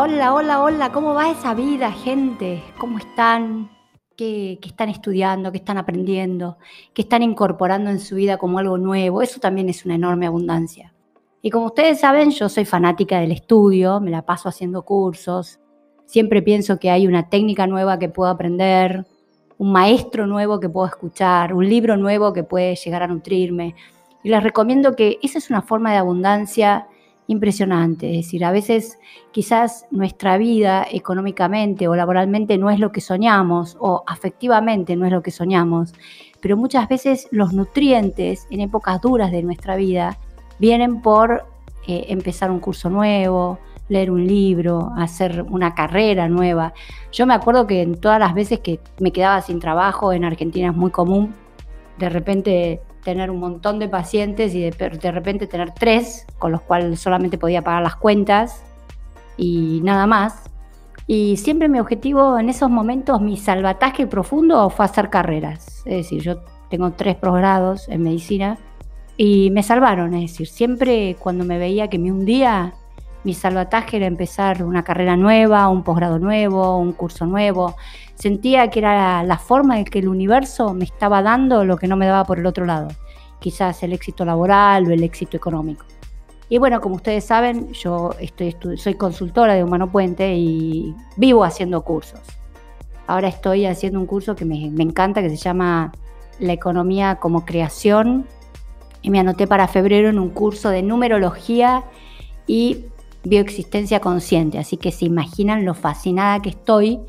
Hola, hola, hola, ¿cómo va esa vida, gente? ¿Cómo están? ¿Qué, están estudiando? ¿Qué están aprendiendo? ¿Qué están incorporando en su vida como algo nuevo? Eso también es una enorme abundancia. Y como ustedes saben, yo soy fanática del estudio, me la paso haciendo cursos. Siempre pienso que hay una técnica nueva que puedo aprender, un maestro nuevo que puedo escuchar, un libro nuevo que puede llegar a nutrirme. Y les recomiendo que esa es una forma de abundancia impresionante. Es decir, a veces quizás nuestra vida económicamente o laboralmente no es lo que soñamos o afectivamente no es lo que soñamos, pero muchas veces los nutrientes en épocas duras de nuestra vida vienen por eh, empezar un curso nuevo, leer un libro, hacer una carrera nueva. Yo me acuerdo que en todas las veces que me quedaba sin trabajo en Argentina es muy común, de repente tener un montón de pacientes y de, repente tener tres, con los cuales solamente podía pagar las cuentas y nada más. Y siempre mi objetivo en esos momentos, mi salvataje profundo fue hacer carreras. Es decir, yo tengo tres posgrados en medicina y me salvaron. Es decir, siempre cuando me veía que me hundía, mi salvataje era empezar una carrera nueva, un posgrado nuevo, un curso nuevo. Sentía que era la forma en que el universo me estaba dando lo que no me daba por el otro lado. Quizás el éxito laboral o el éxito económico. Y bueno, como ustedes saben, yo estoy, soy consultora de Humano Puente y vivo haciendo cursos. Ahora estoy haciendo un curso que me, me encanta, que se llama La economía como creación. Y me anoté para febrero en un curso de numerología y bioexistencia consciente, así que se imaginan lo fascinada que estoy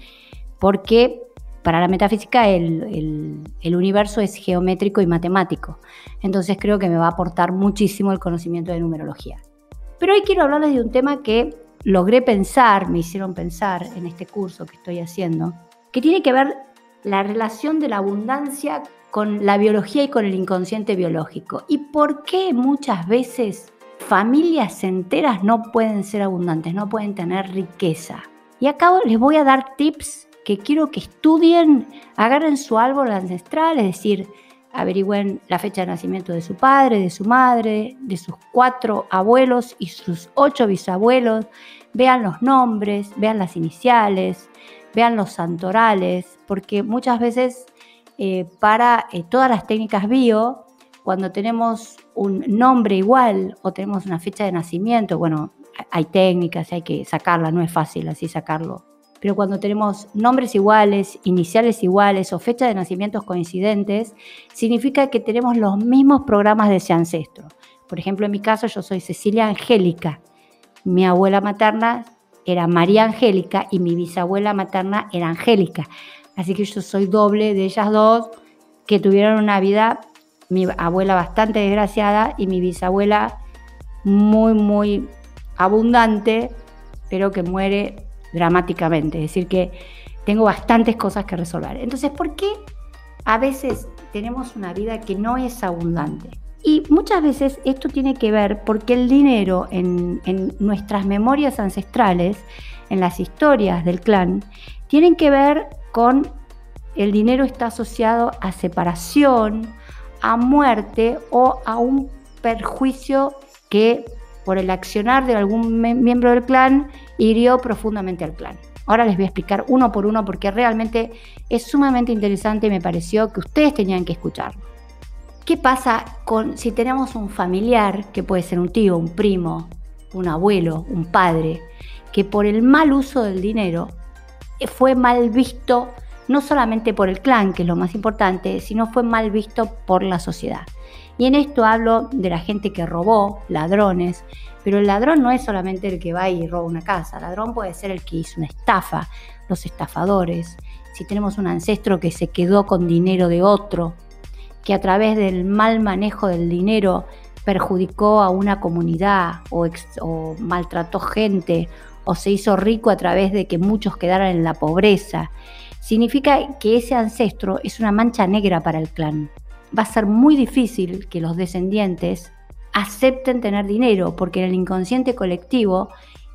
porque para la metafísica el, universo es geométrico y matemático, entonces creo que me va a aportar muchísimo el conocimiento de numerología. Pero hoy quiero hablarles de un tema que logré pensar, me hicieron pensar en este curso que estoy haciendo, que tiene que ver la relación de la abundancia con la biología y con el inconsciente biológico. Y por qué muchas veces familias enteras no pueden ser abundantes, no pueden tener riqueza. Y acá les voy a dar tips que quiero que estudien, agarren su árbol ancestral, es decir, averigüen la fecha de nacimiento de su padre, de su madre, de sus cuatro abuelos y sus ocho bisabuelos, vean los nombres, vean las iniciales, vean los santorales, porque muchas veces eh, para eh, todas las técnicas bio cuando tenemos un nombre igual o tenemos una fecha de nacimiento, bueno, hay técnicas, hay que sacarla, no es fácil así sacarlo. Pero cuando tenemos nombres iguales, iniciales iguales o fecha de nacimientos coincidentes, significa que tenemos los mismos programas de ese ancestro. Por ejemplo, en mi caso yo soy Cecilia Angélica. Mi abuela materna era María Angélica y mi bisabuela materna era Angélica. Así que yo soy doble de ellas dos que tuvieron una vida mi abuela bastante desgraciada y mi bisabuela muy, muy abundante, pero que muere dramáticamente. Es decir, que tengo bastantes cosas que resolver. Entonces, ¿por qué a veces tenemos una vida que no es abundante? Y muchas veces esto tiene que ver porque el dinero en, en nuestras memorias ancestrales, en las historias del clan, tienen que ver con el dinero está asociado a separación, a muerte o a un perjuicio que por el accionar de algún miembro del clan hirió profundamente al clan. Ahora les voy a explicar uno por uno porque realmente es sumamente interesante y me pareció que ustedes tenían que escucharlo. ¿Qué pasa con si tenemos un familiar, que puede ser un tío, un primo, un abuelo, un padre, que por el mal uso del dinero fue mal visto no solamente por el clan, que es lo más importante, sino fue mal visto por la sociedad. Y en esto hablo de la gente que robó, ladrones, pero el ladrón no es solamente el que va y roba una casa, el ladrón puede ser el que hizo una estafa, los estafadores, si tenemos un ancestro que se quedó con dinero de otro, que a través del mal manejo del dinero perjudicó a una comunidad o, maltrató gente o se hizo rico a través de que muchos quedaran en la pobreza significa que ese ancestro es una mancha negra para el clan. Va a ser muy difícil que los descendientes acepten tener dinero, porque en el inconsciente colectivo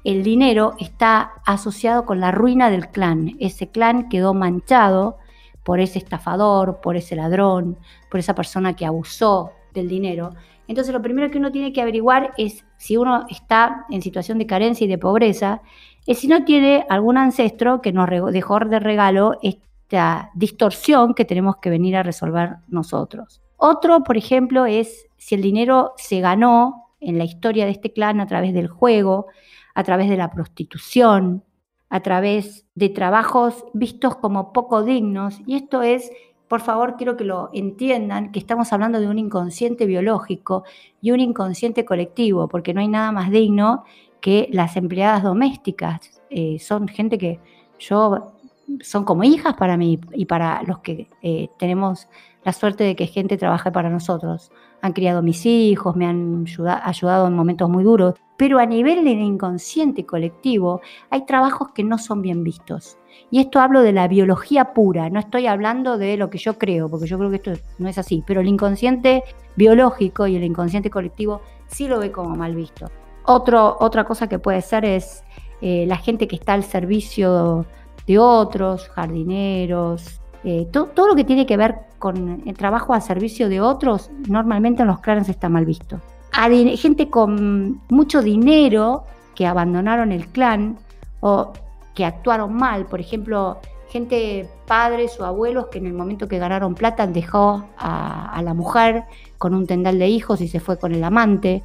el dinero está asociado con la ruina del clan. Ese clan quedó manchado por ese estafador, por ese ladrón, por esa persona que abusó del dinero. Entonces lo primero que uno tiene que averiguar es si uno está en situación de carencia y de pobreza, es si no tiene algún ancestro que nos dejó de regalo esta distorsión que tenemos que venir a resolver nosotros. Otro, por ejemplo, es si el dinero se ganó en la historia de este clan a través del juego, a través de la prostitución, a través de trabajos vistos como poco dignos. Y esto es, por favor, quiero que lo entiendan, que estamos hablando de un inconsciente biológico y un inconsciente colectivo, porque no hay nada más digno que las empleadas domésticas. Eh, son gente que yo, son como hijas para mí y para los que eh, tenemos la suerte de que gente trabaje para nosotros. Han criado mis hijos, me han ayudado en momentos muy duros, pero a nivel del inconsciente colectivo hay trabajos que no son bien vistos. Y esto hablo de la biología pura, no estoy hablando de lo que yo creo, porque yo creo que esto no es así, pero el inconsciente biológico y el inconsciente colectivo sí lo ve como mal visto. otra cosa que puede ser es eh, la gente que está al servicio de otros, jardineros, eh, todo lo que tiene que ver con el trabajo al servicio de otros, normalmente en los clanes está mal visto. Hay gente con mucho dinero que abandonaron el clan o que actuaron mal, por ejemplo, gente, padres o abuelos que en el momento que ganaron plata dejó a, a la mujer con un tendal de hijos y se fue con el amante.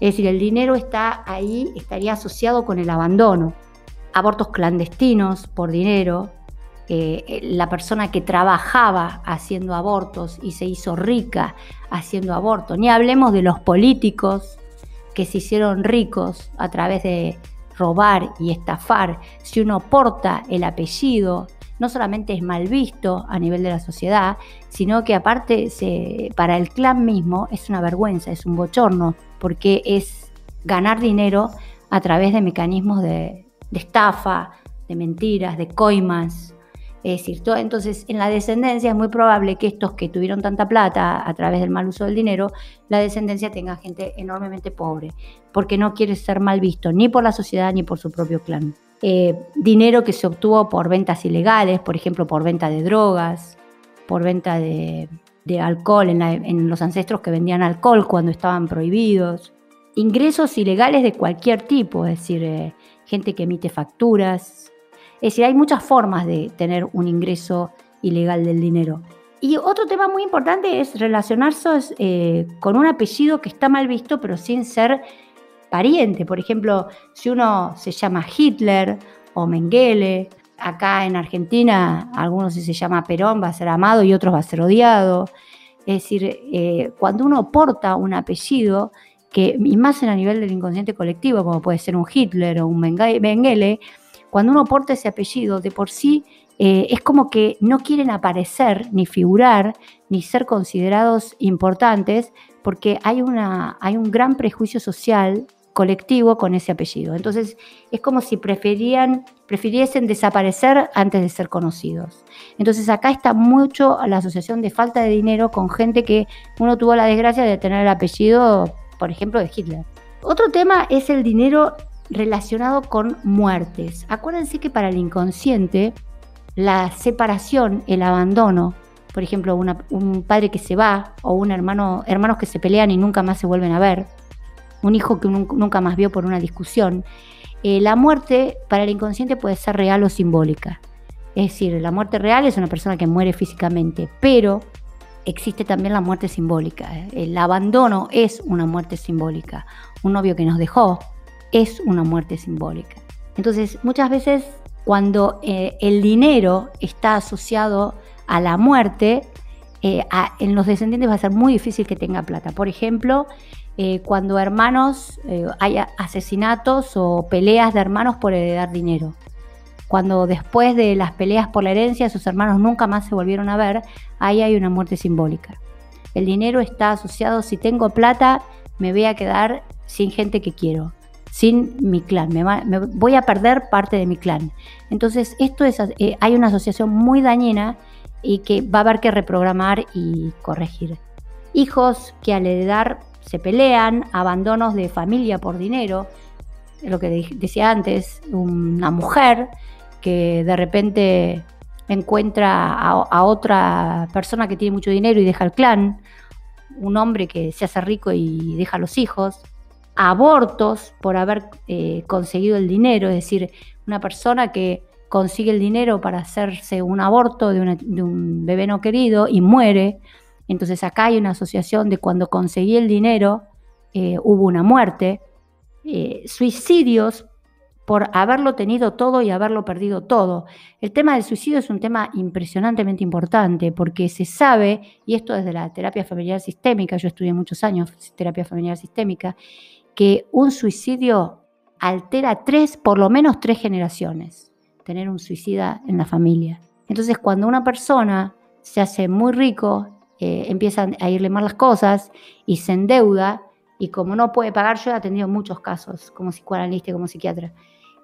Es decir, el dinero está ahí, estaría asociado con el abandono. Abortos clandestinos por dinero, eh, la persona que trabajaba haciendo abortos y se hizo rica haciendo abortos. Ni hablemos de los políticos que se hicieron ricos a través de robar y estafar. Si uno porta el apellido, no solamente es mal visto a nivel de la sociedad, sino que aparte se, para el clan mismo es una vergüenza, es un bochorno, porque es ganar dinero a través de mecanismos de, de estafa, de mentiras, de coimas, es decir, entonces en la descendencia es muy probable que estos que tuvieron tanta plata a través del mal uso del dinero, la descendencia tenga gente enormemente pobre, porque no quiere ser mal visto ni por la sociedad ni por su propio clan. Eh, dinero que se obtuvo por ventas ilegales, por ejemplo, por venta de drogas, por venta de, alcohol en, los ancestros que vendían alcohol cuando estaban prohibidos. Ingresos ilegales de cualquier tipo, es decir, eh, gente que emite facturas, es decir, hay muchas formas de tener un ingreso ilegal del dinero. Y otro tema muy importante es relacionarse eh, con un apellido que está mal visto, pero sin ser pariente. Por ejemplo, si uno se llama Hitler o Mengele, acá en Argentina, algunos si se llama Perón va a ser amado y otros va a ser odiado. Es decir, eh, cuando uno porta un apellido, que, y más en a nivel del inconsciente colectivo, como puede ser un Hitler o un Mengele, cuando uno porta ese apellido, de por sí eh, es como que no quieren aparecer, ni figurar, ni ser considerados importantes, porque hay, una, hay un gran prejuicio social colectivo con ese apellido. Entonces es como si preferían, prefiriesen desaparecer antes de ser conocidos. Entonces acá está mucho la asociación de falta de dinero con gente que uno tuvo la desgracia de tener el apellido, por ejemplo, de Hitler. Otro tema es el dinero relacionado con muertes. Acuérdense que para el inconsciente, la separación, el abandono, por ejemplo, un padre que se va o un hermano, hermanos que se pelean y nunca más se vuelven a ver, un hijo que nunca más vio por una discusión, eh, la muerte para el inconsciente puede ser real o simbólica. Es decir, la muerte real es una persona que muere físicamente, pero existe también la muerte simbólica. El abandono es una muerte simbólica. Un novio que nos dejó, es una muerte simbólica. Entonces, muchas veces cuando eh, el dinero está asociado a la muerte, eh, en los descendientes va a ser muy difícil que tenga plata. Por ejemplo, eh, cuando hermanos, hay asesinatos o peleas de hermanos por heredar dinero. Cuando después de las peleas por la herencia sus hermanos nunca más se volvieron a ver, ahí hay una muerte simbólica. El dinero está asociado, si tengo plata, me voy a quedar sin gente que quiero sin mi clan, me, voy a perder parte de mi clan. Entonces, esto es, eh, hay una asociación muy dañina y que va a haber que reprogramar y corregir. Hijos que al heredar se pelean, abandonos de familia por dinero, lo que decía antes, una mujer que de repente encuentra a, otra persona que tiene mucho dinero y deja el clan, un hombre que se hace rico y deja los hijos, abortos por haber eh, conseguido el dinero, es decir, una persona que consigue el dinero para hacerse un aborto de, un bebé no querido y muere. Entonces acá hay una asociación de cuando conseguí el dinero eh, hubo una muerte. Eh, suicidios por haberlo tenido todo y haberlo perdido todo. El tema del suicidio es un tema impresionantemente importante porque se sabe, y esto desde la terapia familiar sistémica, yo estudié muchos años terapia familiar sistémica, que un suicidio altera tres, por lo menos tres generaciones, tener un suicida en la familia. Entonces, cuando una persona se hace muy rico, eh, empiezan a irle mal las cosas y se endeuda, y como no puede pagar, yo he atendido muchos casos como psicoanalista y como psiquiatra,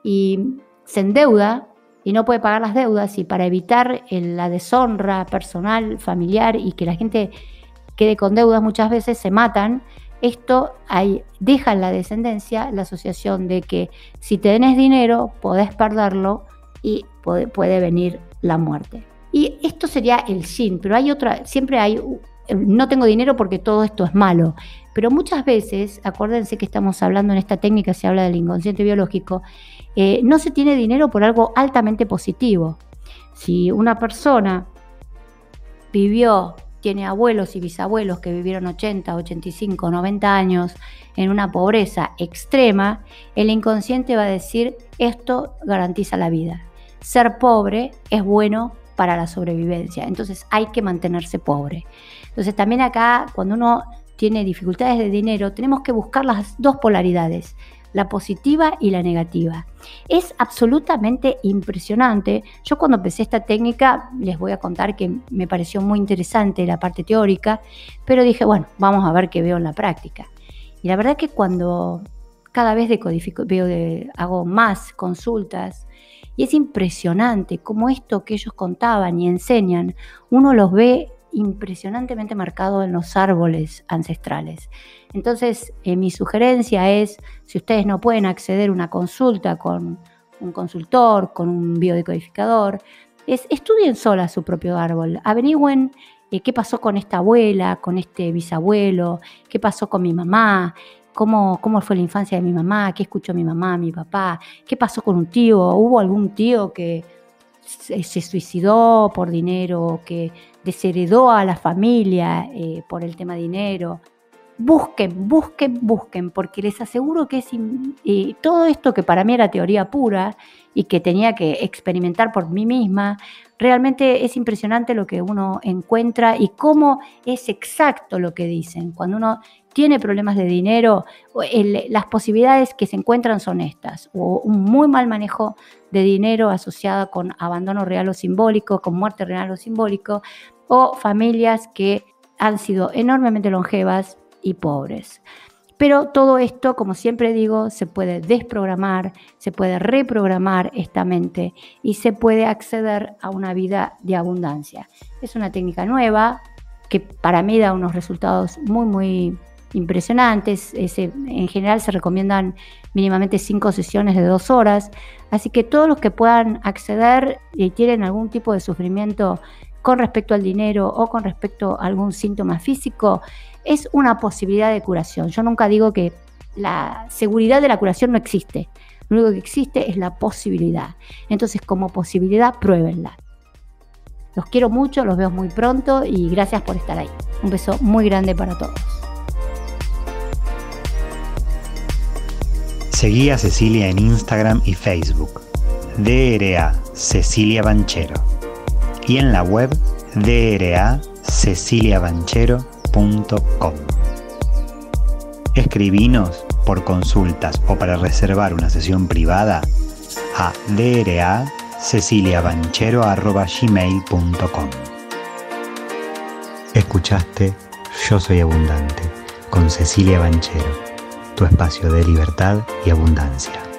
y se endeuda y no puede pagar las deudas, y para evitar la deshonra personal, familiar y que la gente quede con deudas, muchas veces se matan esto deja en la descendencia la asociación de que si tenés dinero, podés perderlo y puede, venir la muerte. Y esto sería el sin, pero hay otra, siempre hay, no tengo dinero porque todo esto es malo, pero muchas veces, acuérdense que estamos hablando en esta técnica, se habla del inconsciente biológico, eh, no se tiene dinero por algo altamente positivo. Si una persona vivió tiene abuelos y bisabuelos que vivieron 80, 85, 90 años en una pobreza extrema, el inconsciente va a decir, esto garantiza la vida. Ser pobre es bueno para la sobrevivencia, entonces hay que mantenerse pobre. Entonces también acá, cuando uno tiene dificultades de dinero, tenemos que buscar las dos polaridades la positiva y la negativa. Es absolutamente impresionante. Yo cuando empecé esta técnica, les voy a contar que me pareció muy interesante la parte teórica, pero dije, bueno, vamos a ver qué veo en la práctica. Y la verdad que cuando cada vez decodifico, veo hago más consultas, y es impresionante cómo esto que ellos contaban y enseñan, uno los ve impresionantemente marcado en los árboles ancestrales. Entonces, eh, mi sugerencia es, si ustedes no pueden acceder a una consulta con un consultor, con un biodecodificador, es estudien sola su propio árbol, averigüen eh, qué pasó con esta abuela, con este bisabuelo, qué pasó con mi mamá, cómo, cómo fue la infancia de mi mamá, qué escuchó mi mamá, mi papá, qué pasó con un tío, hubo algún tío que se, suicidó por dinero, que desheredó a la familia eh, por el tema dinero. Busquen, busquen, busquen, porque les aseguro que es todo esto que para mí era teoría pura y que tenía que experimentar por mí misma, realmente es impresionante lo que uno encuentra y cómo es exacto lo que dicen. Cuando uno tiene problemas de dinero, las posibilidades que se encuentran son estas, o un muy mal manejo de dinero asociado con abandono real o simbólico, con muerte real o simbólico, o familias que han sido enormemente longevas y pobres. Pero todo esto, como siempre digo, se puede desprogramar, se puede reprogramar esta mente y se puede acceder a una vida de abundancia. Es una técnica nueva que para mí da unos resultados muy, muy impresionantes. en general se recomiendan mínimamente cinco sesiones de dos horas. Así que todos los que puedan acceder y tienen algún tipo de sufrimiento con respecto al dinero o con respecto a algún síntoma físico, es una posibilidad de curación. Yo nunca digo que la seguridad de la curación no existe. Lo único que existe es la posibilidad. Entonces, como posibilidad, pruébenla. Los quiero mucho, los veo muy pronto y gracias por estar ahí. Un beso muy grande para todos. Seguí a Cecilia en Instagram y Facebook. DRA Cecilia Banchero. Y en la web DRA ceciliabanchero.com. Escribinos por consultas o para reservar una sesión privada a DRA ceciliabanchero.gmail.com. Escuchaste Yo Soy Abundante con Cecilia Banchero tu espacio de libertad y abundancia.